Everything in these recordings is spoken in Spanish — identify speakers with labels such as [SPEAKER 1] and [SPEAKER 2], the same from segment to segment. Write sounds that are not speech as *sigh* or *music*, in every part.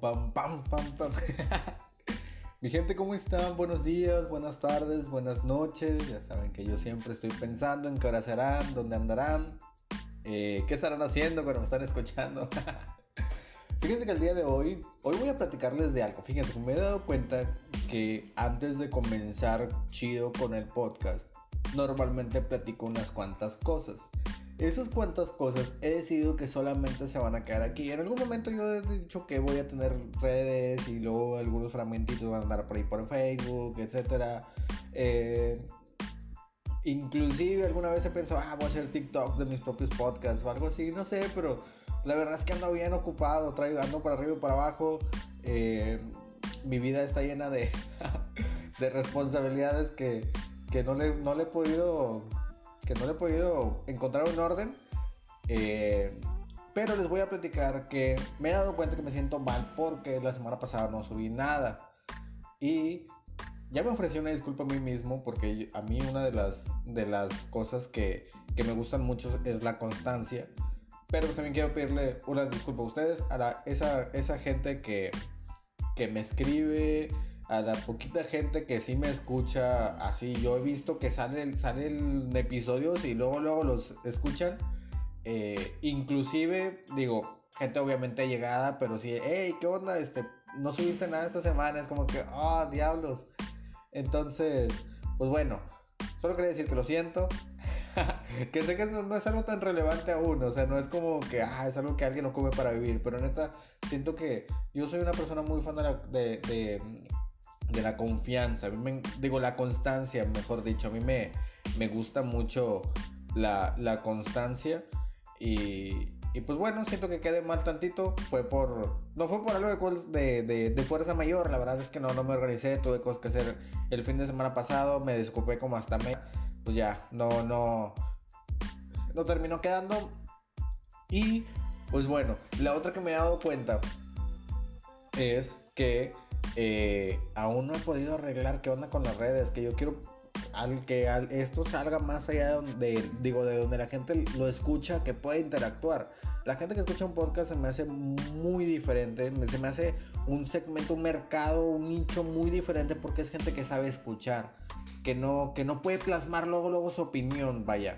[SPEAKER 1] pam, pam, pam, pam. *laughs* Mi gente, ¿cómo están? Buenos días, buenas tardes, buenas noches. Ya saben que yo siempre estoy pensando en qué hora serán, dónde andarán, eh, qué estarán haciendo cuando me están escuchando. *laughs* Fíjense que el día de hoy, hoy voy a platicarles de algo. Fíjense me he dado cuenta que antes de comenzar chido con el podcast, normalmente platico unas cuantas cosas. Esas cuantas cosas he decidido que solamente se van a quedar aquí. En algún momento yo he dicho que voy a tener redes y luego algunos fragmentitos van a andar por ahí por Facebook, etc. Eh, inclusive alguna vez he pensado, ah, voy a hacer TikToks de mis propios podcasts o algo así, no sé, pero la verdad es que ando bien ocupado, traigo, ando para arriba y para abajo. Eh, mi vida está llena de, *laughs* de responsabilidades que, que no, le, no le he podido que no le he podido encontrar un orden. Eh, pero les voy a platicar que me he dado cuenta que me siento mal porque la semana pasada no subí nada. Y ya me ofrecí una disculpa a mí mismo porque a mí una de las, de las cosas que, que me gustan mucho es la constancia. Pero también quiero pedirle una disculpa a ustedes, a esa, esa gente que, que me escribe, a la poquita gente que sí me escucha así. Yo he visto que salen, salen episodios y luego, luego los escuchan. Eh, inclusive, digo, gente obviamente llegada, pero sí, hey, ¿qué onda? Este, no subiste nada esta semana. Es como que, ah, diablos. Entonces, pues bueno, solo quería decir que lo siento. *laughs* que sé que no, es algo tan relevante aún, o sea, no es como que, ah, es algo que alguien no come para vivir, pero neta, siento que yo soy una persona muy fan de, de la confianza, a mí me, digo la constancia, mejor dicho, a mí me, me gusta mucho la, la constancia. Y, y, pues bueno, siento que quedé mal tantito, fue por, no fue por algo de, de, de, fuerza mayor, la verdad es que no, no me organicé, tuve cosas que hacer el fin de semana pasado, me desocupé como hasta me, pues ya, no, no, no terminó quedando. Y pues bueno, la otra que me he dado cuenta es que eh, aún no he podido arreglar qué onda con las redes, que yo quiero al que esto salga más allá de digo de donde la gente lo escucha que pueda interactuar. La gente que escucha un podcast se me hace muy diferente se me hace un segmento un mercado un nicho muy diferente porque es gente que sabe escuchar que no que no puede plasmar luego luego su opinión vaya.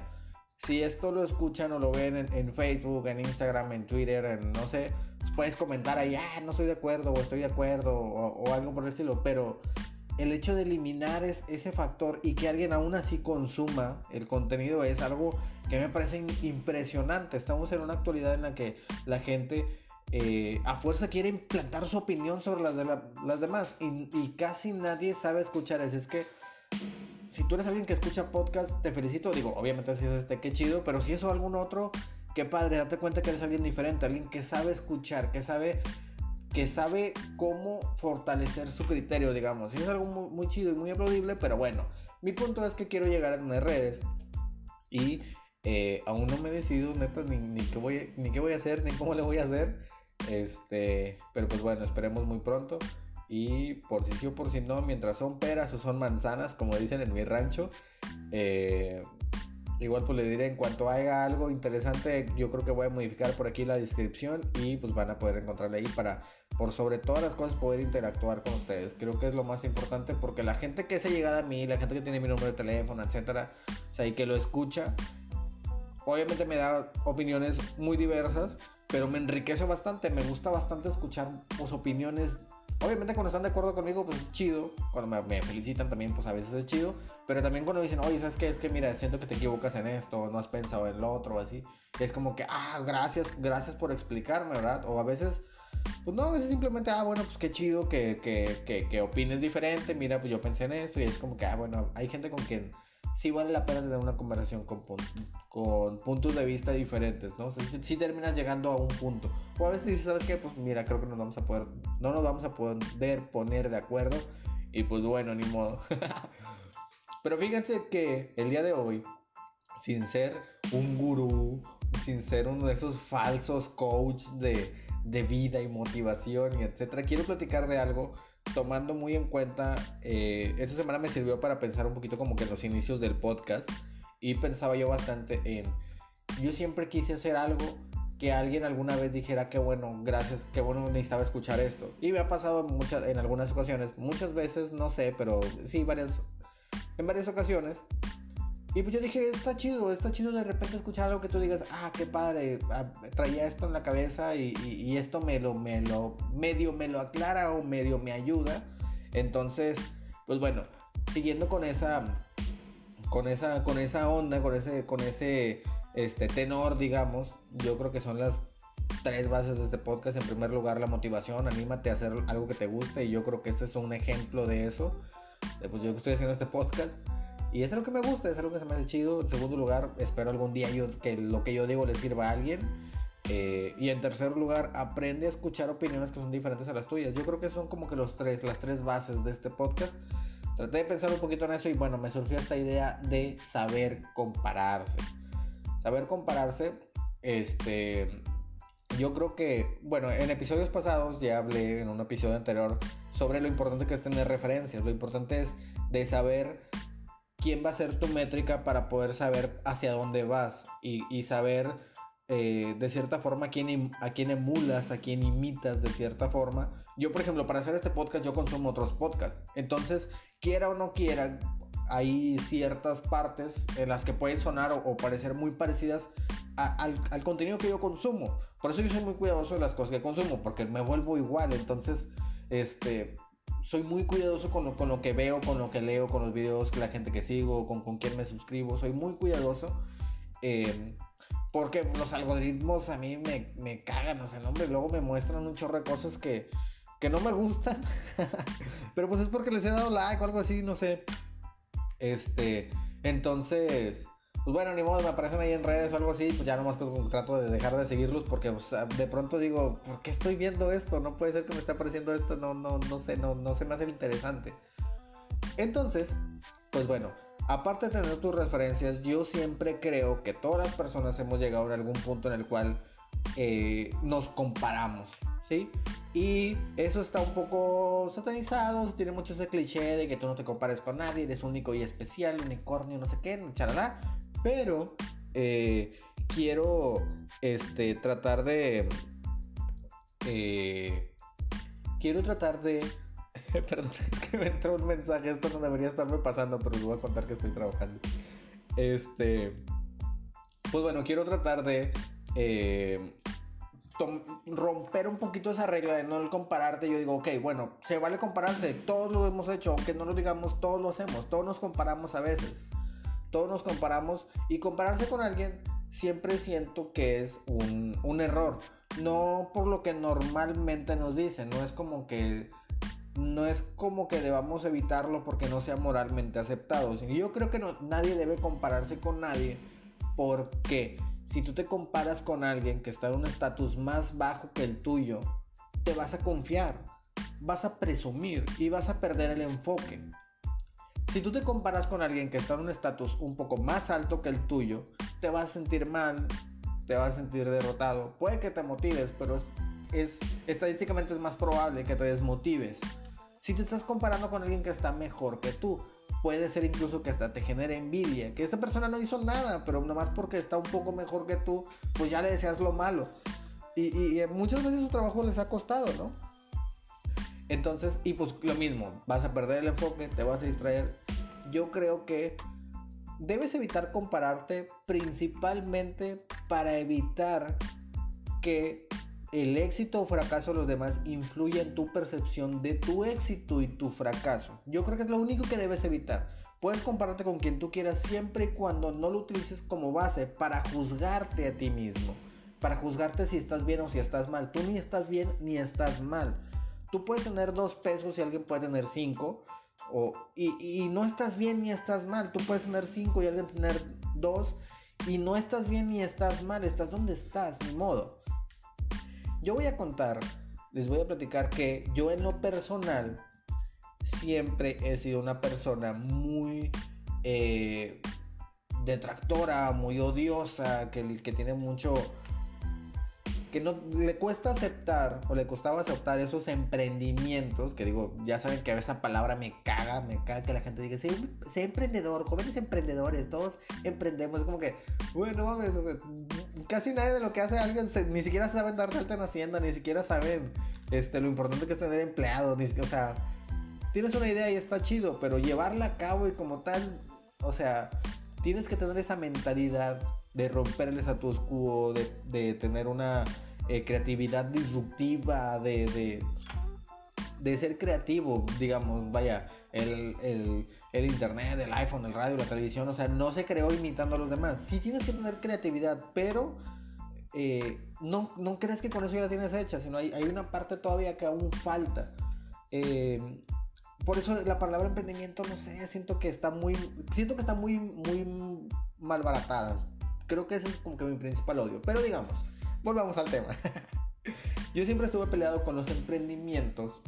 [SPEAKER 1] Si esto lo escuchan o lo ven en, en Facebook en Instagram en Twitter en no sé puedes comentar ahí, ah, no estoy de acuerdo o estoy de acuerdo o, algo por el estilo, pero el hecho de eliminar es, ese factor y que alguien aún así consuma el contenido es algo que me parece impresionante. Estamos en una actualidad en la que la gente eh, a fuerza quiere implantar su opinión sobre las, de las demás y, casi nadie sabe escuchar eso. Es que si tú eres alguien que escucha podcast, te felicito. Digo, obviamente si es este, qué chido, pero si eso o algún otro qué padre, date cuenta que eres alguien diferente, alguien que sabe escuchar, que sabe que sabe cómo fortalecer su criterio, digamos. Y es algo muy, chido y muy aplaudible, pero bueno, mi punto es que quiero llegar a tener redes y eh, aún no me he decidido, neta, ni, qué voy, ni qué voy a hacer, ni cómo le voy a hacer. Este, pero pues bueno, esperemos muy pronto. Y por si sí o por si no, mientras son peras o son manzanas, como dicen en mi rancho, eh, Igual pues le diré en cuanto haya algo interesante, yo creo que voy a modificar por aquí la descripción y pues van a poder encontrarle ahí para por sobre todas las cosas poder interactuar con ustedes. Creo que es lo más importante porque la gente que se llegada a mí, la gente que tiene mi número de teléfono, etcétera, o sea, y que lo escucha, obviamente me da opiniones muy diversas, pero me enriquece bastante, me gusta bastante escuchar pues, opiniones Obviamente cuando están de acuerdo conmigo, pues es chido. Cuando me, felicitan también, pues a veces es chido. Pero también cuando dicen, oye, ¿sabes qué? Es que mira, siento que te equivocas en esto, no has pensado en lo otro, así. Es como que, ah, gracias, gracias por explicarme, ¿verdad? O a veces, pues no, a veces simplemente, ah, bueno, pues qué chido que, que, que, que opines diferente. Mira, pues yo pensé en esto y es como que, ah, bueno, hay gente con quien sí vale la pena tener una conversación con, con puntos de vista diferentes, ¿no? si, terminas llegando a un punto. O a veces dices, ¿sabes qué? Pues mira, creo que nos vamos a poder, no nos vamos a poder poner de acuerdo. Y pues bueno, ni modo. *laughs* Pero fíjense que el día de hoy, sin ser un gurú, sin ser uno de esos falsos coaches de, de vida y motivación y etcétera, quiero platicar de algo tomando muy en cuenta, eh, esta semana me sirvió para pensar un poquito como que los inicios del podcast y pensaba yo bastante en, yo siempre quise hacer algo que alguien alguna vez dijera que bueno, gracias, que bueno necesitaba escuchar esto. Y me ha pasado muchas, en algunas ocasiones, muchas veces, no sé, pero sí, varias, en varias ocasiones. Y pues yo dije, está chido, está chido de repente escuchar algo que tú digas, ah, qué padre, ah, traía esto en la cabeza y, esto me lo, me lo, medio me lo aclara o medio me ayuda. Entonces, pues bueno, siguiendo con esa, con esa, con esa onda, con ese, con ese este, tenor, digamos, yo creo que son las tres bases de este podcast. En primer lugar, la motivación, anímate a hacer algo que te guste y yo creo que este es un ejemplo de eso. Pues yo estoy haciendo este podcast y es algo que me gusta, es algo que se me hace chido. En segundo lugar, espero algún día yo, que lo que yo digo le sirva a alguien. Eh, y en tercer lugar, aprende a escuchar opiniones que son diferentes a las tuyas. Yo creo que son como que los tres, las tres bases de este podcast. Traté de pensar un poquito en eso y bueno, me surgió esta idea de saber compararse. Saber compararse, este, yo creo que, bueno, en episodios pasados ya hablé en un episodio anterior sobre lo importante que es tener referencias. Lo importante es de saber quién va a ser tu métrica para poder saber hacia dónde vas y, saber eh, de cierta forma a quién, a quién emulas, a quién imitas de cierta forma. Yo, por ejemplo, para hacer este podcast yo consumo otros podcasts. Entonces, quiera o no quiera, hay ciertas partes en las que pueden sonar o, parecer muy parecidas al, al, contenido que yo consumo. Por eso yo soy muy cuidadoso de las cosas que consumo, porque me vuelvo igual. Entonces, este, soy muy cuidadoso con lo, con lo que veo, con lo que leo, con los videos, que la gente que sigo, con, con me suscribo. Soy muy cuidadoso. Eh, porque los algoritmos a mí me, me cagan, o sea, hombre, luego me muestran un chorro de cosas que, que no me gustan. *laughs* Pero pues es porque les he dado like o algo así, no sé. Este, entonces, pues bueno, ni modo, me aparecen ahí en redes o algo así, pues ya nomás trato de dejar de seguirlos porque de pronto digo, ¿por qué estoy viendo esto? No puede ser que me esté apareciendo esto, no, no, no sé, no, no se me hace interesante. Entonces, pues bueno, aparte de tener tus referencias, yo siempre creo que todas las personas hemos llegado a algún punto en el cual eh, nos comparamos, ¿sí? Y eso está un poco satanizado, se tiene mucho ese cliché de que tú no te compares con nadie, eres único y especial, unicornio, no sé qué, charalá. Pero eh, quiero este, tratar de... Eh, quiero tratar de... *laughs* Perdón, es que me entró un mensaje, esto no debería estarme pasando, pero les voy a contar que estoy trabajando. Este... Pues bueno, quiero tratar de... Eh, romper un poquito esa regla de no el compararte. Yo digo, ok, bueno, se vale compararse, todos lo hemos hecho, aunque no lo digamos, todos lo hacemos, todos nos comparamos a veces todos nos comparamos y compararse con alguien siempre siento que es un, error. No por lo que normalmente nos dicen, no es como que no es como que debamos evitarlo porque no sea moralmente aceptado. Yo creo que nadie debe compararse con nadie porque si tú te comparas con alguien que está en un estatus más bajo que el tuyo, te vas a confiar, vas a presumir y vas a perder el enfoque. Si tú te comparas con alguien que está en un estatus un poco más alto que el tuyo, te vas a sentir mal, te vas a sentir derrotado. Puede que te motives, pero es, estadísticamente es más probable que te desmotives. Si te estás comparando con alguien que está mejor que tú, puede ser incluso que hasta te genere envidia, que esa persona no hizo nada, pero nomás porque está un poco mejor que tú, pues ya le deseas lo malo. Y, y muchas veces su trabajo les ha costado, ¿no? Entonces, y pues lo mismo, vas a perder el enfoque, te vas a distraer. Yo creo que debes evitar compararte principalmente para evitar que el éxito o fracaso de los demás influya en tu percepción de tu éxito y tu fracaso. Yo creo que es lo único que debes evitar. Puedes compararte con quien tú quieras siempre y cuando no lo utilices como base para juzgarte a ti mismo. Para juzgarte si estás bien o si estás mal. Tú ni estás bien ni estás mal tú puedes tener dos pesos y alguien puede tener cinco. O, y, no estás bien ni estás mal. Tú puedes tener cinco y alguien tener dos. Y no estás bien ni estás mal. Estás donde estás, ni modo. Yo voy a contar, les voy a platicar que yo en lo personal siempre he sido una persona muy eh, detractora, muy odiosa, que, que tiene mucho que no le cuesta aceptar o le costaba aceptar esos emprendimientos, que digo, ya saben que esa palabra me caga, me caga que la gente diga, sé, emprendedor, jóvenes emprendedores, todos emprendemos, es como que, bueno, mames, casi nadie de lo que hace alguien ni siquiera saben dar alta en Hacienda, ni siquiera saben este, lo importante que es tener empleados, ni, o sea, tienes una idea y está chido, pero llevarla a cabo y como tal, o sea, tienes que tener esa mentalidad de romper el status quo, de, tener una eh, creatividad disruptiva, de, de, ser creativo, digamos, vaya, el, internet, el iPhone, el radio, la televisión, o sea, no se creó imitando a los demás. Sí tienes que tener creatividad, pero eh, no, no crees que con eso ya la tienes hecha, sino hay, hay una parte todavía que aún falta. Eh, por eso la palabra emprendimiento, no sé, siento que está muy, siento que está muy, muy malbaratada creo que ese es como que mi principal odio. Pero digamos, volvamos al tema. *laughs* Yo siempre estuve peleado con los emprendimientos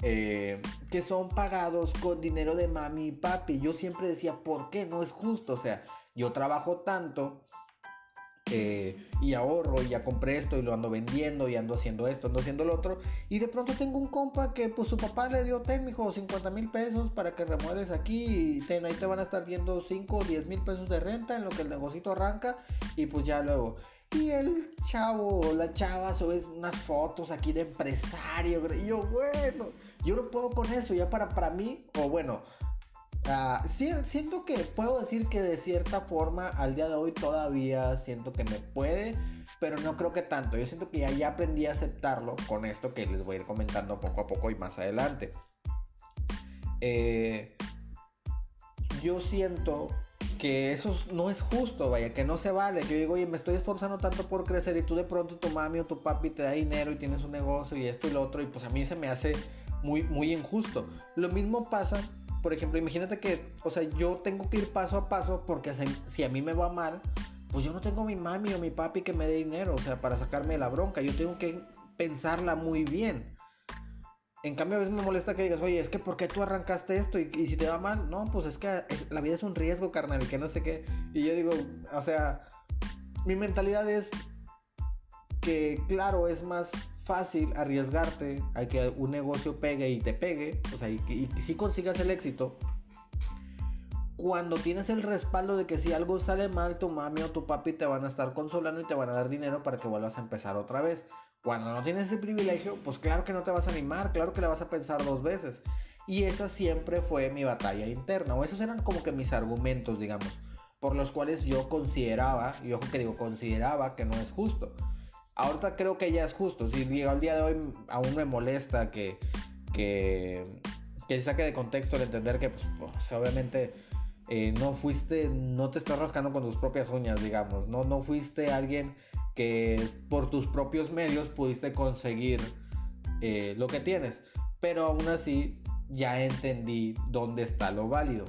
[SPEAKER 1] eh, que son pagados con dinero de mami y papi. Yo siempre decía, ¿por qué? No es justo. O sea, yo trabajo tanto eh, y ahorro y ya compré esto y lo ando vendiendo y ando haciendo esto, ando haciendo lo otro. Y de pronto tengo un compa que pues su papá le dio, ten, mijo, 50 mil pesos para que remueres aquí y ten, ahí te van a estar viendo 5 o 10 mil pesos de renta en lo que el negocito arranca y pues ya luego. Y el chavo o la chava sube unas fotos aquí de empresario. Y yo, bueno, yo no puedo con eso. Ya para, para mí, o bueno, Ah, siento que puedo decir que de cierta forma al día de hoy todavía siento que me puede, pero no creo que tanto. Yo siento que ya, ya aprendí a aceptarlo con esto que les voy a ir comentando poco a poco y más adelante. Eh, yo siento que eso no es justo, vaya, que no se vale. Yo digo, oye, me estoy esforzando tanto por crecer y tú de pronto tu mami o tu papi te da dinero y tienes un negocio y esto y lo otro y pues a mí se me hace muy, muy injusto. Lo mismo pasa por ejemplo, imagínate que, o sea, yo tengo que ir paso a paso porque si a mí me va mal, pues yo no tengo mi mami o mi papi que me dé dinero, o sea, para sacarme la bronca. Yo tengo que pensarla muy bien. En cambio, a veces me molesta que digas, oye, es que ¿por qué tú arrancaste esto? Y, si te va mal, no, pues es que la vida es un riesgo, carnal, y que no sé qué. Y yo digo, o sea, mi mentalidad es que, claro, es más fácil arriesgarte a que un negocio pegue y te pegue, o sea, y que si consigas el éxito, cuando tienes el respaldo de que si algo sale mal, tu mami o tu papi te van a estar consolando y te van a dar dinero para que vuelvas a empezar otra vez. Cuando no tienes ese privilegio, pues claro que no te vas a animar, claro que le vas a pensar dos veces. Y esa siempre fue mi batalla interna, o esos eran como que mis argumentos, digamos, por los cuales yo consideraba, y ojo que digo, consideraba que no es justo. Ahorita creo que ya es justo. Si digo, al día de hoy aún me molesta que, que, que saque de contexto el entender que, pues, pues obviamente eh, no fuiste, no te estás rascando con tus propias uñas, digamos. No, no fuiste alguien que por tus propios medios pudiste conseguir eh, lo que tienes. Pero aún así ya entendí dónde está lo válido.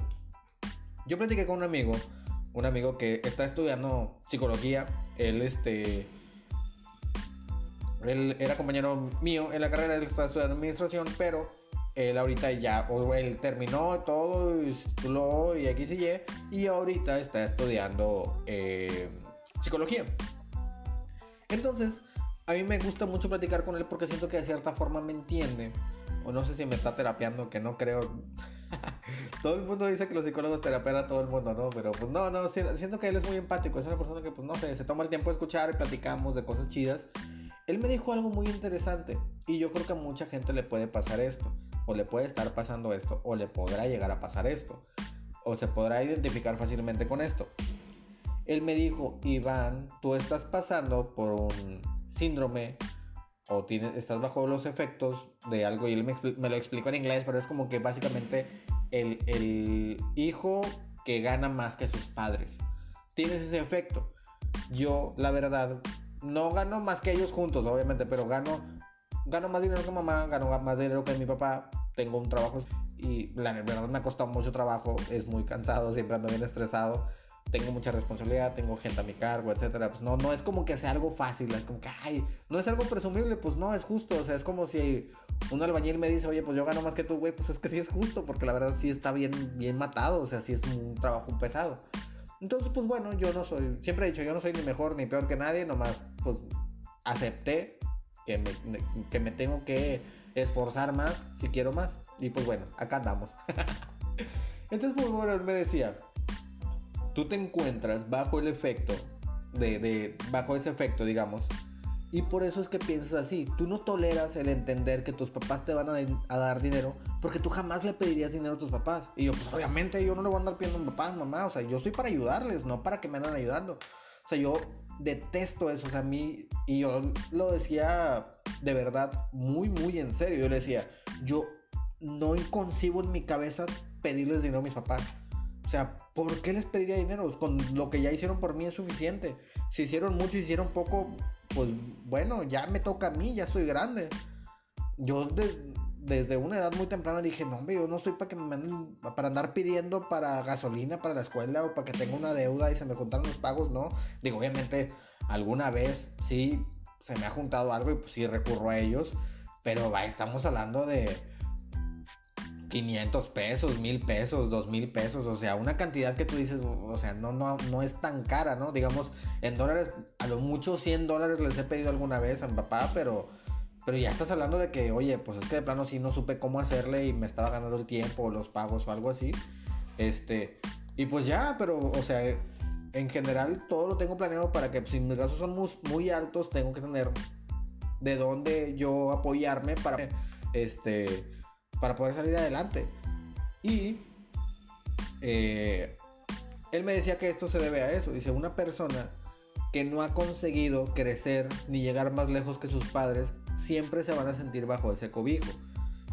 [SPEAKER 1] Yo platiqué con un amigo, un amigo que está estudiando psicología. Él, este él era compañero mío en la carrera, él estaba estudiando administración, pero él ahorita ya, o él terminó todo, y estudió y X y Y, y ahorita está estudiando eh, psicología. Entonces, a mí me gusta mucho platicar con él porque siento que de cierta forma me entiende. O no sé si me está terapiando, que no creo. *laughs* todo el mundo dice que los psicólogos terapean a todo el mundo, ¿no? Pero pues no, no, siento que él es muy empático. Es una persona que, pues no sé, se toma el tiempo de escuchar y platicamos de cosas chidas. Él me dijo algo muy interesante y yo creo que a mucha gente le puede pasar esto, o le puede estar pasando esto, o le podrá llegar a pasar esto, o se podrá identificar fácilmente con esto. Él me dijo, Iván, tú estás pasando por un síndrome o tienes, estás bajo los efectos de algo y él me, lo explicó en inglés, pero es como que básicamente el, el hijo que gana más que sus padres. Tienes ese efecto. Yo, la verdad, no gano más que ellos juntos, obviamente, pero gano, gano más dinero que mamá, gano más dinero que mi papá, tengo un trabajo y la verdad me ha costado mucho trabajo, es muy cansado, siempre ando bien estresado, tengo mucha responsabilidad, tengo gente a mi cargo, etcétera. Pues no, no es como que sea algo fácil, es como que, ay, no es algo presumible, pues no, es justo, o sea, es como si un albañil me dice, oye, pues yo gano más que tú, güey, pues es que sí es justo, porque la verdad sí está bien, bien matado, o sea, sí es un trabajo pesado. Entonces, pues bueno, yo no soy, siempre he dicho, yo no soy ni mejor ni peor que nadie, nomás, pues acepté que me, que me tengo que esforzar más si quiero más. Y pues bueno, acá andamos. *laughs* Entonces, pues bueno, él me decía, tú te encuentras bajo el efecto, de, de, bajo ese efecto, digamos, y por eso es que piensas así. Tú no toleras el entender que tus papás te van a, dar dinero porque tú jamás le pedirías dinero a tus papás. Y yo, pues obviamente yo no le voy a andar pidiendo a mi papá, mamá. O sea, yo estoy para ayudarles, no para que me andan ayudando. O sea, yo detesto eso. O sea, a mí, y yo lo decía de verdad muy, muy en serio. Yo le decía, yo no concibo en mi cabeza pedirles dinero a mis papás. O sea, ¿por qué les pediría dinero? Con lo que ya hicieron por mí es suficiente. Si hicieron mucho, hicieron poco, pues bueno, ya me toca a mí, ya soy grande. Yo desde una edad muy temprana dije, no, hombre, yo no soy para que me manden, para andar pidiendo para gasolina para la escuela o para que tenga una deuda y se me contaron los pagos, no. Digo, obviamente, alguna vez sí se me ha juntado algo y pues sí recurro a ellos, pero va, estamos hablando de 500 pesos, 1000 pesos, 2000 pesos, o sea, una cantidad que tú dices, o sea, no, no, no es tan cara, ¿no? Digamos, en dólares, a lo mucho 100 dólares les he pedido alguna vez a mi papá, pero, pero ya estás hablando de que, oye, pues es que de plano sí no supe cómo hacerle y me estaba ganando el tiempo, o los pagos o algo así, este, y pues ya, pero, o sea, en general todo lo tengo planeado para que si mis gastos son muy, muy altos, tengo que tener de dónde yo apoyarme para, este, para poder salir adelante. Y eh, él me decía que esto se debe a eso. Dice, una persona que no ha conseguido crecer ni llegar más lejos que sus padres, siempre se van a sentir bajo ese cobijo.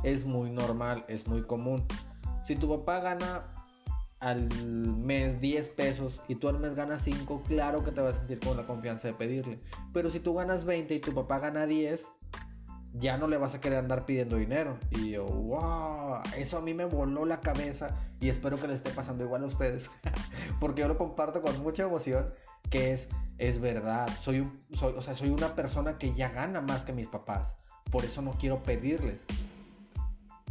[SPEAKER 1] Es muy normal, es muy común. Si tu papá gana al mes 10 pesos y tú al mes ganas 5, claro que te vas a sentir con la confianza de pedirle. Pero si tú ganas 20 y tu papá gana 10, ya no le vas a querer andar pidiendo dinero. Y yo, wow, eso a mí me voló la cabeza y espero que le esté pasando igual a ustedes, *laughs* porque yo lo comparto con mucha emoción, que es, es verdad, soy, un, soy, o sea, soy una persona que ya gana más que mis papás, por eso no quiero pedirles.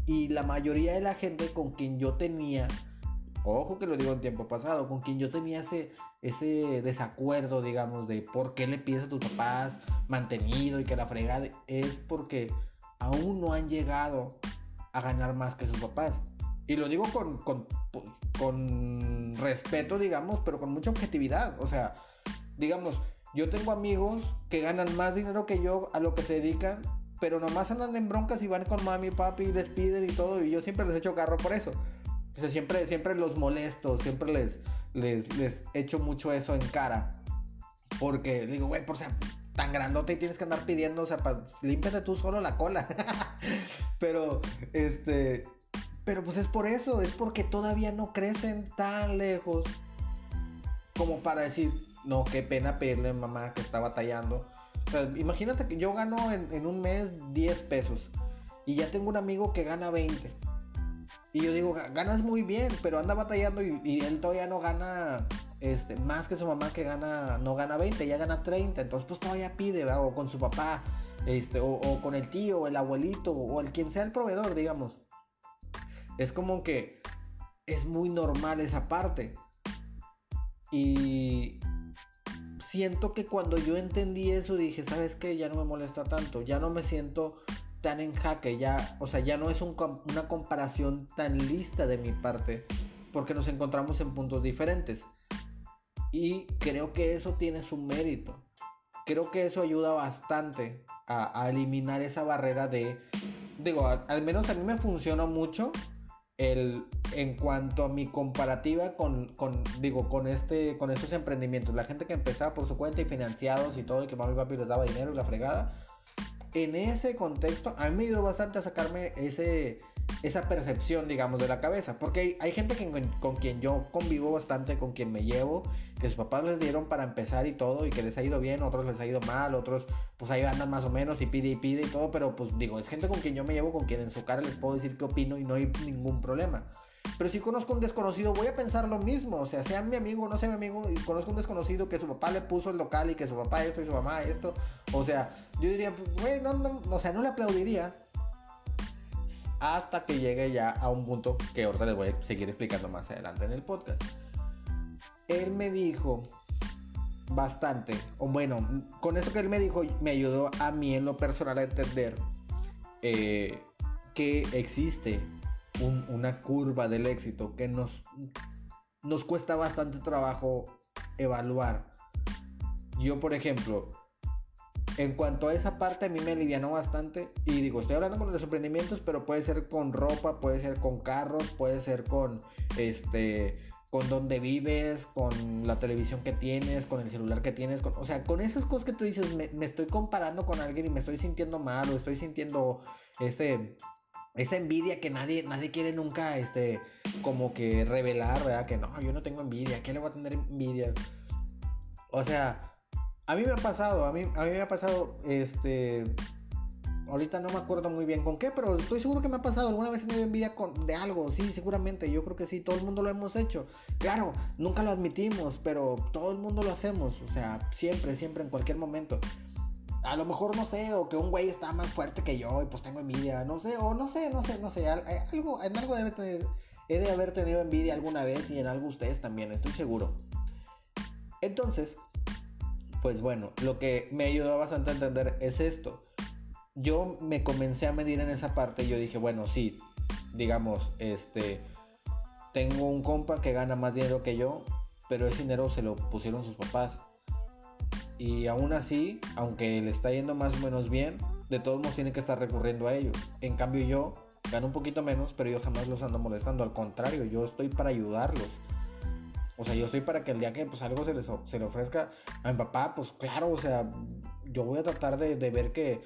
[SPEAKER 1] Y la mayoría de la gente con quien yo tenía Ojo que lo digo en tiempo pasado, con quien yo tenía ese, ese desacuerdo, digamos, de por qué le pides a tus papás mantenido y que la fregada, es porque aún no han llegado a ganar más que sus papás. Y lo digo con, con, con respeto, digamos, pero con mucha objetividad. O sea, digamos, yo tengo amigos que ganan más dinero que yo a lo que se dedican, pero nomás andan en broncas y van con mami papi y les piden y todo, y yo siempre les echo carro por eso. O sea, siempre, siempre los molesto, siempre les, les, les echo mucho eso en cara. Porque digo, güey, por ser tan grandote y tienes que andar pidiendo, o sea, pa, tú solo la cola. *laughs* pero, este, pero pues es por eso, es porque todavía no crecen tan lejos como para decir, no, qué pena pedirle a mamá que está batallando. Imagínate que yo gano en, en un mes 10 pesos y ya tengo un amigo que gana 20 y yo digo, ganas muy bien, pero anda batallando y, él todavía no gana este, más que su mamá que gana, no gana 20, ya gana 30. Entonces pues todavía pide, o con su papá, este, o, con el tío, o el abuelito, o el quien sea el proveedor, digamos. Es como que es muy normal esa parte. Y siento que cuando yo entendí eso dije, ¿sabes qué? Ya no me molesta tanto, ya no me siento tan en jaque, ya, o sea, ya no es una comparación tan lista de mi parte, porque nos encontramos en puntos diferentes. Y creo que eso tiene su mérito. Creo que eso ayuda bastante a, eliminar esa barrera de, digo, al menos a mí me funciona mucho el, en cuanto a mi comparativa con, digo, con, este, con estos emprendimientos. La gente que empezaba por su cuenta y financiados y todo, y que mami y papi les daba dinero y la fregada en ese contexto, a mí me ayudó bastante a sacarme ese, esa percepción, digamos, de la cabeza. Porque hay, gente con, quien yo convivo bastante, con quien me llevo, que sus papás les dieron para empezar y todo, y que les ha ido bien, otros les ha ido mal, otros pues ahí andan más o menos y pide y pide y todo, pero pues digo, es gente con quien yo me llevo, con quien en su cara les puedo decir qué opino y no hay ningún problema. Pero si conozco un desconocido, voy a pensar lo mismo. O sea, sea mi amigo o no sea mi amigo, y conozco un desconocido que su papá le puso el local y que su papá esto y su mamá esto. O sea, yo diría, pues, no, no, o sea, no le aplaudiría. Hasta que llegue ya a un punto que ahorita les voy a seguir explicando más adelante en el podcast. Él me dijo bastante. O bueno, con esto que él me dijo, me ayudó a mí en lo personal a entender eh, que existe una curva del éxito que nos, nos cuesta bastante trabajo evaluar. Yo, por ejemplo, en cuanto a esa parte a mí me alivianó bastante y digo, estoy hablando con los emprendimientos, pero puede ser con ropa, puede ser con carros, puede ser con este con dónde vives, con la televisión que tienes, con el celular que tienes, con, o sea, con esas cosas que tú dices, me, me, estoy comparando con alguien y me estoy sintiendo mal o estoy sintiendo ese esa envidia que nadie nadie quiere nunca este como que revelar, ¿verdad? Que no, yo no tengo envidia, ¿qué le voy a tener envidia? O sea, a mí me ha pasado, a mí, a mí me ha pasado, este, ahorita no me acuerdo muy bien con qué, pero estoy seguro que me ha pasado. Alguna vez he tenido envidia con, de algo, sí, seguramente, yo creo que sí, todo el mundo lo hemos hecho. Claro, nunca lo admitimos, pero todo el mundo lo hacemos, o sea, siempre, siempre, en cualquier momento. A lo mejor no sé, o que un güey está más fuerte que yo y pues tengo envidia, no sé, o no sé, no sé, no sé, algo, en algo debe tener, he de haber tenido envidia alguna vez y en algo ustedes también, estoy seguro. Entonces, pues bueno, lo que me ayudó bastante a entender es esto. Yo me comencé a medir en esa parte y yo dije, bueno, sí, digamos, este, tengo un compa que gana más dinero que yo, pero ese dinero se lo pusieron sus papás. Y aún así, aunque le está yendo más o menos bien, de todos modos tiene que estar recurriendo a ellos. En cambio yo gano un poquito menos, pero yo jamás los ando molestando. Al contrario, yo estoy para ayudarlos. O sea, yo estoy para que el día que pues algo se, les, se le ofrezca a mi papá, pues claro, o sea, yo voy a tratar de, ver que,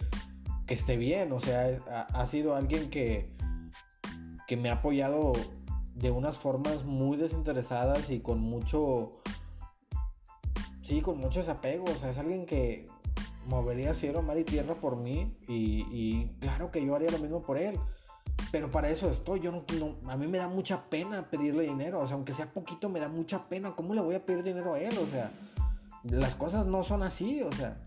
[SPEAKER 1] que, esté bien. O sea, ha, sido alguien que, que me ha apoyado de unas formas muy desinteresadas y con mucho... Sí, con mucho desapego. O sea, es alguien que movería cielo, mar y tierra por mí y, claro que yo haría lo mismo por él. Pero para eso estoy, yo no, a mí me da mucha pena pedirle dinero, o sea, aunque sea poquito me da mucha pena, ¿cómo le voy a pedir dinero a él? O sea, las cosas no son así, o sea.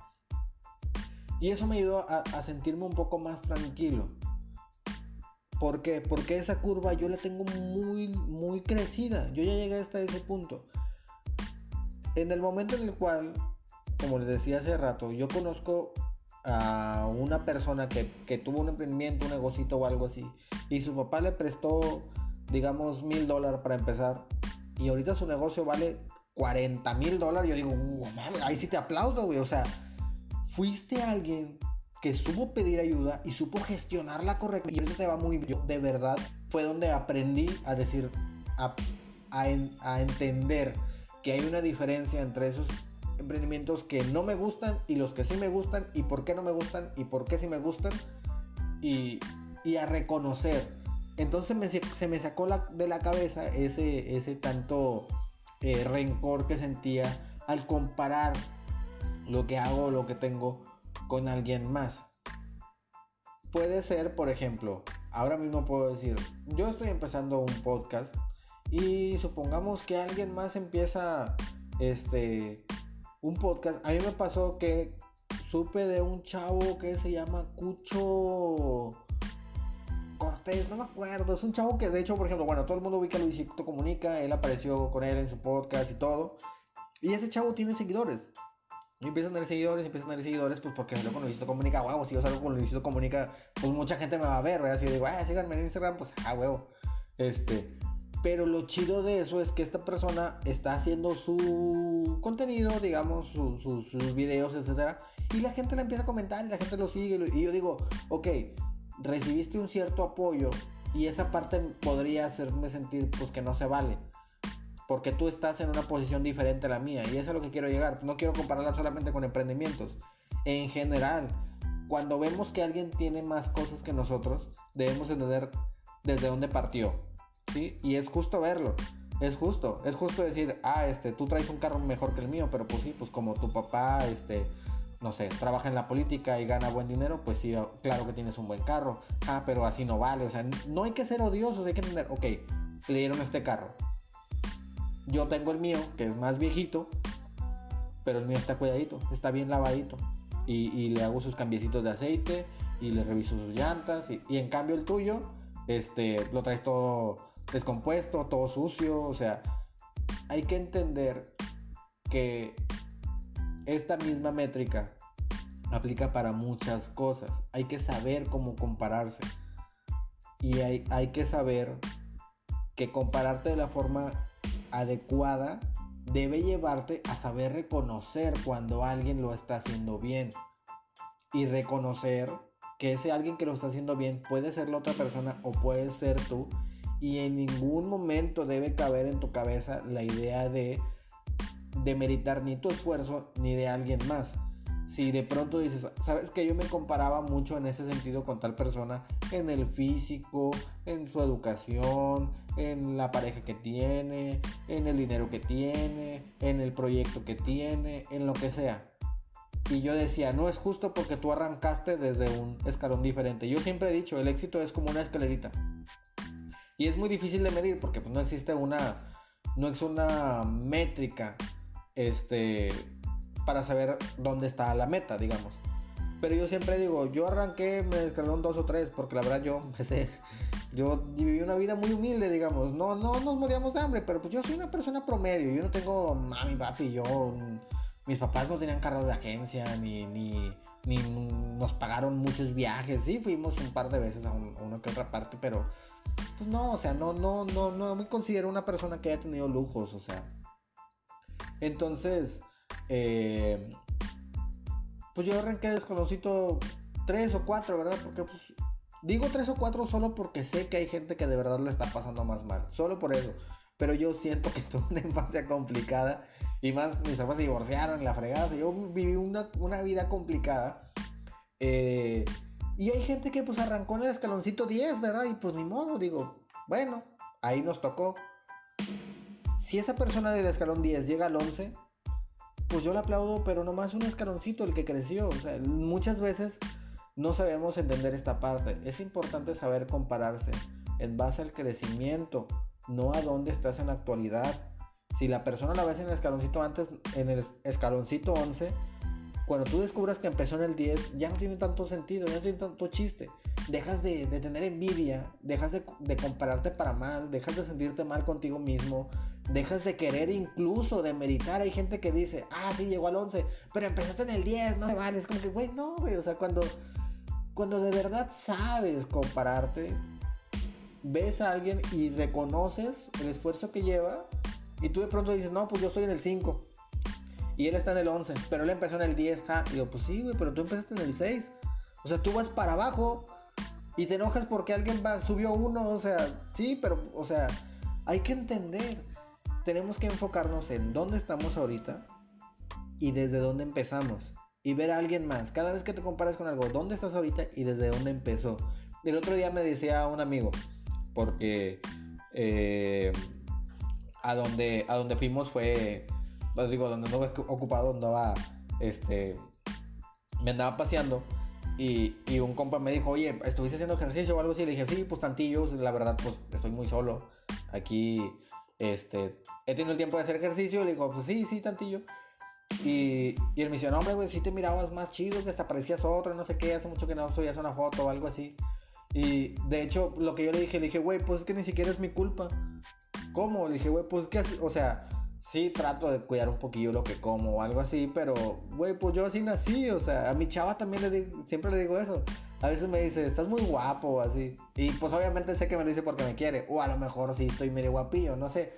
[SPEAKER 1] Y eso me ayudó a, sentirme un poco más tranquilo. ¿Por? Porque esa curva yo la tengo muy, muy crecida. Yo ya llegué hasta ese punto. En el momento en el cual, como les decía hace rato, yo conozco a una persona que, tuvo un emprendimiento, un negocito o algo así, y su papá le prestó, digamos, mil dólares para empezar, y ahorita su negocio vale 40 mil dólares, yo digo, ahí sí te aplaudo, güey, o sea, fuiste alguien que supo pedir ayuda y supo gestionarla correctamente, y eso te va muy bien, de verdad, fue donde aprendí a decir, a, a entender que hay una diferencia entre esos emprendimientos que no me gustan y los que sí me gustan y por qué no me gustan y por qué sí me gustan y, a reconocer. Entonces se me sacó de la cabeza ese, ese tanto eh, rencor que sentía al comparar lo que hago, lo que tengo con alguien más. Puede ser, por ejemplo, ahora mismo puedo decir, yo estoy empezando un podcast y supongamos que alguien más empieza este un podcast. A mí me pasó que supe de un chavo que se llama Cucho Cortés, no me acuerdo. Es un chavo que, de hecho, por ejemplo, bueno, todo el mundo ubica a Luisito Comunica. Él apareció con él en su podcast y todo. Y ese chavo tiene seguidores. Y empiezan a tener seguidores, empiezan a tener seguidores, pues porque salió con Luisito Comunica, huevo, si yo salgo con Luisito Comunica, pues mucha gente me va a ver, ¿verdad? Si yo digo, ah, síganme en Instagram, pues, ah, huevo. Este, pero lo chido de eso es que esta persona está haciendo su contenido, digamos, sus videos, etc. Y la gente le empieza a comentar y la gente lo sigue. Y yo digo, ok, recibiste un cierto apoyo y esa parte podría hacerme sentir pues que no se vale. Porque tú estás en una posición diferente a la mía. Y eso es lo que quiero llegar. No quiero compararla solamente con emprendimientos. En general, cuando vemos que alguien tiene más cosas que nosotros, debemos entender desde dónde partió y es justo verlo. Es justo, es justo decir, ah, este, tú traes un carro mejor que el mío, pero pues sí, pues como tu papá, este, no sé, trabaja en la política y gana buen dinero, pues sí, claro que tienes un buen carro. Ah, pero así no vale. O sea, no hay que ser odiosos, hay que entender, ok, le dieron este carro. Yo tengo el mío, que es más viejito, pero el mío está cuidadito, está bien lavadito. Y, le hago sus cambiecitos de aceite y le reviso sus llantas. Y, y en cambio el tuyo, este, lo traes todo descompuesto, todo sucio, o sea, hay que entender que esta misma métrica aplica para muchas cosas. Hay que saber cómo compararse. Y hay, hay que saber que compararte de la forma adecuada debe llevarte a saber reconocer cuando alguien lo está haciendo bien. Y reconocer que ese alguien que lo está haciendo bien puede ser la otra persona o puede ser tú. Y en ningún momento debe caber en tu cabeza la idea de demeritar ni tu esfuerzo ni de alguien más. Si de pronto dices, sabes que yo me comparaba mucho en ese sentido con tal persona, en el físico, en su educación, en la pareja que tiene, en el dinero que tiene, en el proyecto que tiene, en lo que sea. Y yo decía, no es justo porque tú arrancaste desde un escalón diferente. Yo siempre he dicho, el éxito es como una escalerita. Y es muy difícil de medir porque pues, no existe una, no es una métrica este, para saber dónde está la meta, digamos. Pero yo siempre digo, yo arranqué, me descargaron dos o tres, porque la verdad yo *laughs* empecé, yo viví una vida muy humilde, digamos. No, no nos moríamos de hambre, pero pues yo soy una persona promedio. Yo no tengo mami, papi, yo, mis papás no tenían carros de agencia, ni, ni, ni nos pagaron muchos viajes. Sí, fuimos un par de veces a, una que otra parte, pero pues no, o sea, no, no, no, no me considero una persona que haya tenido lujos, o sea. Entonces, eh, pues yo arranqué de escaloncito 3 o 4, ¿verdad? Porque pues digo 3 o 4 solo porque sé que hay gente que de verdad le está pasando más mal, solo por eso. Pero yo siento que *laughs* tuve una infancia complicada y más mis papás se divorciaron y la fregada. Yo viví una, vida complicada. Eh, y hay gente que pues arrancó en el escaloncito 10, ¿verdad? Y pues ni modo, digo, bueno, ahí nos tocó si esa persona del escalón 10 llega al 11, pues yo le aplaudo, pero nomás un escaloncito el que creció. O sea, muchas veces no sabemos entender esta parte. Es importante saber compararse en base al crecimiento, no a dónde estás en la actualidad. Si la persona la ves en el escaloncito antes, en el escaloncito 11, cuando tú descubras que empezó en el 10, ya no tiene tanto sentido, ya no tiene tanto chiste. Dejas de, tener envidia, dejas de, compararte para mal, dejas de sentirte mal contigo mismo, dejas de querer incluso de meritar. Hay gente que dice, ah, sí, llegó al 11, pero empezaste en el 10, no me vale. Es como que, güey, no, güey. O sea, cuando, cuando de verdad sabes compararte, ves a alguien y reconoces el esfuerzo que lleva, y tú de pronto dices, no, pues yo estoy en el 5. Y él está en el 11, pero él empezó en el 10, ja. Yo, pues sí, güey, pero tú empezaste en el 6. O sea, tú vas para abajo y te enojas porque alguien va, subió uno. O sea, sí, pero, o sea, hay que entender tenemos que enfocarnos en dónde estamos ahorita y desde dónde empezamos. Y ver a alguien más. Cada vez que te comparas con algo, ¿dónde estás ahorita y desde dónde empezó? El otro día me decía un amigo, porque eh, a, donde, a donde fuimos fue, digo, donde no ocupado, andaba, este, me andaba paseando. Y, y, un compa me dijo, oye, ¿estuviste haciendo ejercicio o algo así? Le dije, sí, pues tantillos, la verdad, pues estoy muy solo. Aquí este, he tenido el tiempo de hacer ejercicio. Le digo, pues sí, sí, tantillo. Y, y él me dice, no, hombre, güey, si te mirabas más chido, que hasta parecías otro, no sé qué, hace mucho que no subías una foto o algo así. Y de hecho, lo que yo le dije, le dije, güey, pues es que ni siquiera es mi culpa. ¿Cómo? Le dije, güey, pues que, o sea, sí trato de cuidar un poquillo lo que como o algo así, pero, güey, pues yo así nací, o sea, a mi chava también siempre le digo eso. A veces me dice, estás muy guapo, así. Y pues obviamente sé que me lo dice porque me quiere. O a lo mejor sí estoy medio guapillo, no sé.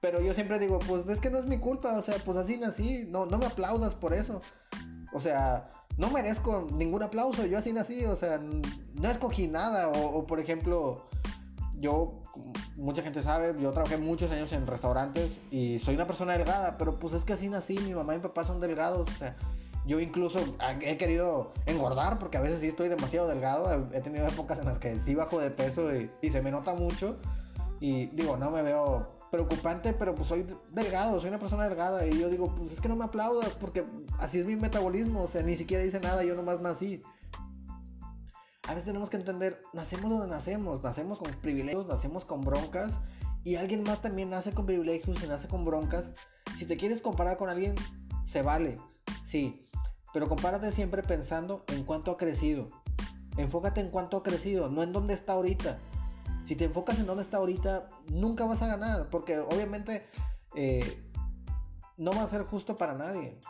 [SPEAKER 1] Pero yo siempre digo, pues es que no es mi culpa, o sea, pues así nací. No, no me aplaudas por eso. O sea, no merezco ningún aplauso, yo así nací, o sea, no escogí nada. O, o por ejemplo, yo, mucha gente sabe, yo trabajé muchos años en restaurantes y soy una persona delgada, pero pues es que así nací, mi mamá y mi papá son delgados, o sea yo incluso he querido engordar porque a veces sí estoy demasiado delgado. He tenido épocas en las que sí bajo de peso y, se me nota mucho. Y digo, no me veo preocupante, pero pues soy delgado, soy una persona delgada. Y yo digo, pues es que no me aplaudas porque así es mi metabolismo. O sea, ni siquiera hice nada, yo nomás nací. A veces tenemos que entender, nacemos donde nacemos, nacemos con privilegios, nacemos con broncas. Y alguien más también nace con privilegios y nace con broncas. Si te quieres comparar con alguien, se vale. Sí, pero compárate siempre pensando en cuánto ha crecido. Enfócate en cuánto ha crecido, no en dónde está ahorita. Si te enfocas en dónde está ahorita, nunca vas a ganar, porque obviamente eh, no va a ser justo para nadie.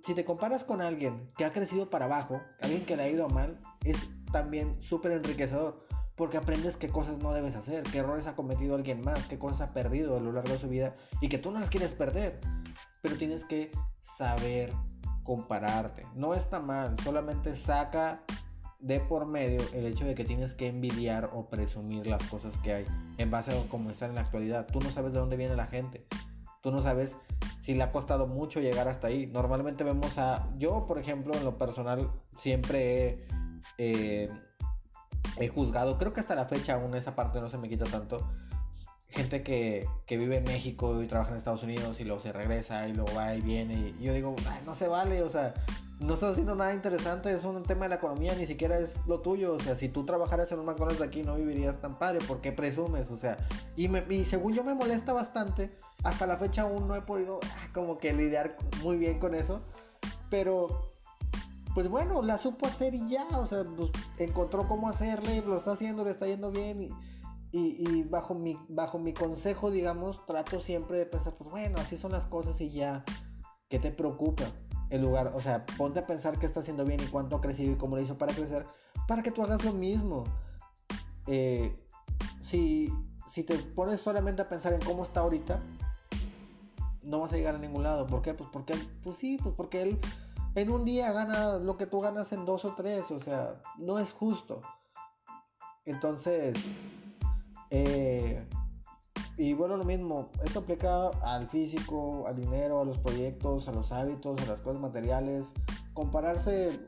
[SPEAKER 1] Si, te comparas con alguien que ha crecido para abajo, alguien que le ha ido mal, es también súper enriquecedor. Porque aprendes qué cosas no debes hacer, qué errores ha cometido alguien más, qué cosas ha perdido a lo largo de su vida y que tú no las quieres perder. Pero tienes que saber compararte. No está mal, solamente saca de por medio el hecho de que tienes que envidiar o presumir las cosas que hay en base a cómo están en la actualidad. Tú no sabes de dónde viene la gente. Tú no sabes si le ha costado mucho llegar hasta ahí. Normalmente vemos a... Yo, por ejemplo, en lo personal, siempre he, eh, he juzgado, creo que hasta la fecha aún esa parte no se me quita tanto, gente que, que, vive en México y trabaja en Estados Unidos y luego se regresa y luego va y viene. Y yo digo, no se vale, o sea, no estás haciendo nada interesante, es un tema de la economía, ni siquiera es lo tuyo. O sea, si tú trabajaras en un McDonald's de aquí no vivirías tan padre, ¿por qué presumes? O sea, y, me, y según yo me molesta bastante, hasta la fecha aún no he podido ah, como que lidiar muy bien con eso. Pero, pues bueno, la supo hacer y ya, o sea, pues, encontró cómo hacerle, lo está haciendo, le está yendo bien y y, bajo, mi, bajo mi consejo, digamos, trato siempre de pensar, pues bueno, así son las cosas y ya, ¿qué te preocupa? El lugar, o sea, ponte a pensar qué está haciendo bien y cuánto ha crecido y cómo lo hizo para crecer, para que tú hagas lo mismo. Eh, si, si te pones solamente a pensar en cómo está ahorita, no vas a llegar a ningún lado. ¿Por qué? Pues porque, pues sí, pues porque él en un día gana lo que tú ganas en dos o tres, o sea, no es justo. Entonces, eh, y bueno, lo mismo, esto aplica al físico, al dinero, a los proyectos, a los hábitos, a las cosas materiales. Compararse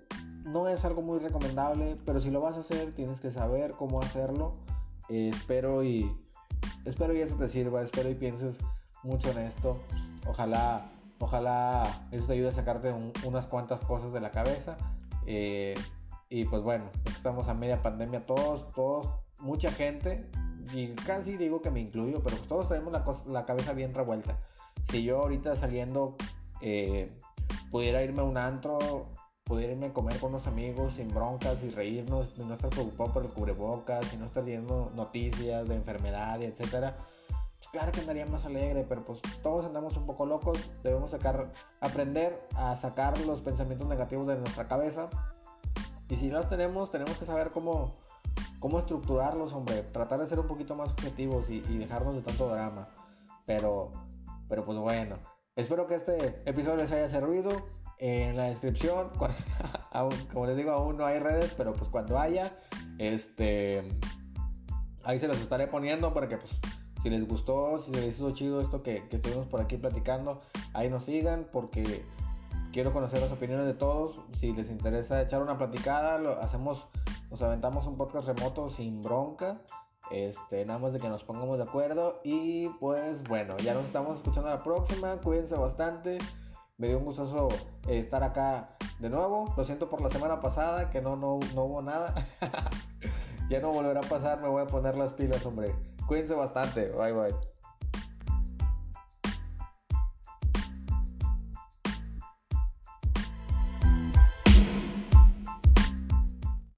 [SPEAKER 1] no es algo muy recomendable, pero si lo vas a hacer, tienes que saber cómo hacerlo. Eh, espero y espero y eso te sirva, espero y pienses mucho en esto. Ojalá, ojalá eso te ayude a sacarte unas cuantas cosas de la cabeza. Eh, y pues bueno, estamos a media pandemia todos, todos, mucha gente y casi digo que me incluyo, pero todos tenemos la, cabeza bien revuelta. Si yo ahorita saliendo eh, pudiera irme a un antro, pudiera irme a comer con unos amigos sin broncas y reírnos, no estar preocupado por el cubrebocas, y no estar viendo noticias de enfermedad etcétera, pues claro que andaría más alegre, pero pues todos andamos un poco locos, debemos sacar, aprender a sacar los pensamientos negativos de nuestra cabeza. Y si no los tenemos, tenemos que saber cómo, cómo estructurarlos, hombre, tratar de ser un poquito más objetivos y, dejarnos de tanto drama. Pero, pero pues bueno, espero que este episodio les haya servido. En la descripción, *laughs* como les digo, aún no hay redes, pero pues cuando haya, este, ahí se los estaré poniendo para que pues si les gustó, si se les hizo chido esto que, que estuvimos por aquí platicando, ahí nos sigan porque quiero conocer las opiniones de todos. Si les interesa echar una platicada, lo hacemos nos aventamos un podcast remoto sin bronca. Este, nada más de que nos pongamos de acuerdo. Y pues bueno, ya nos estamos escuchando la próxima. Cuídense bastante. Me dio un gustoso estar acá de nuevo. Lo siento por la semana pasada que no, no, no hubo nada. *laughs* ya no volverá a pasar. Me voy a poner las pilas, hombre. Cuídense bastante. Bye bye.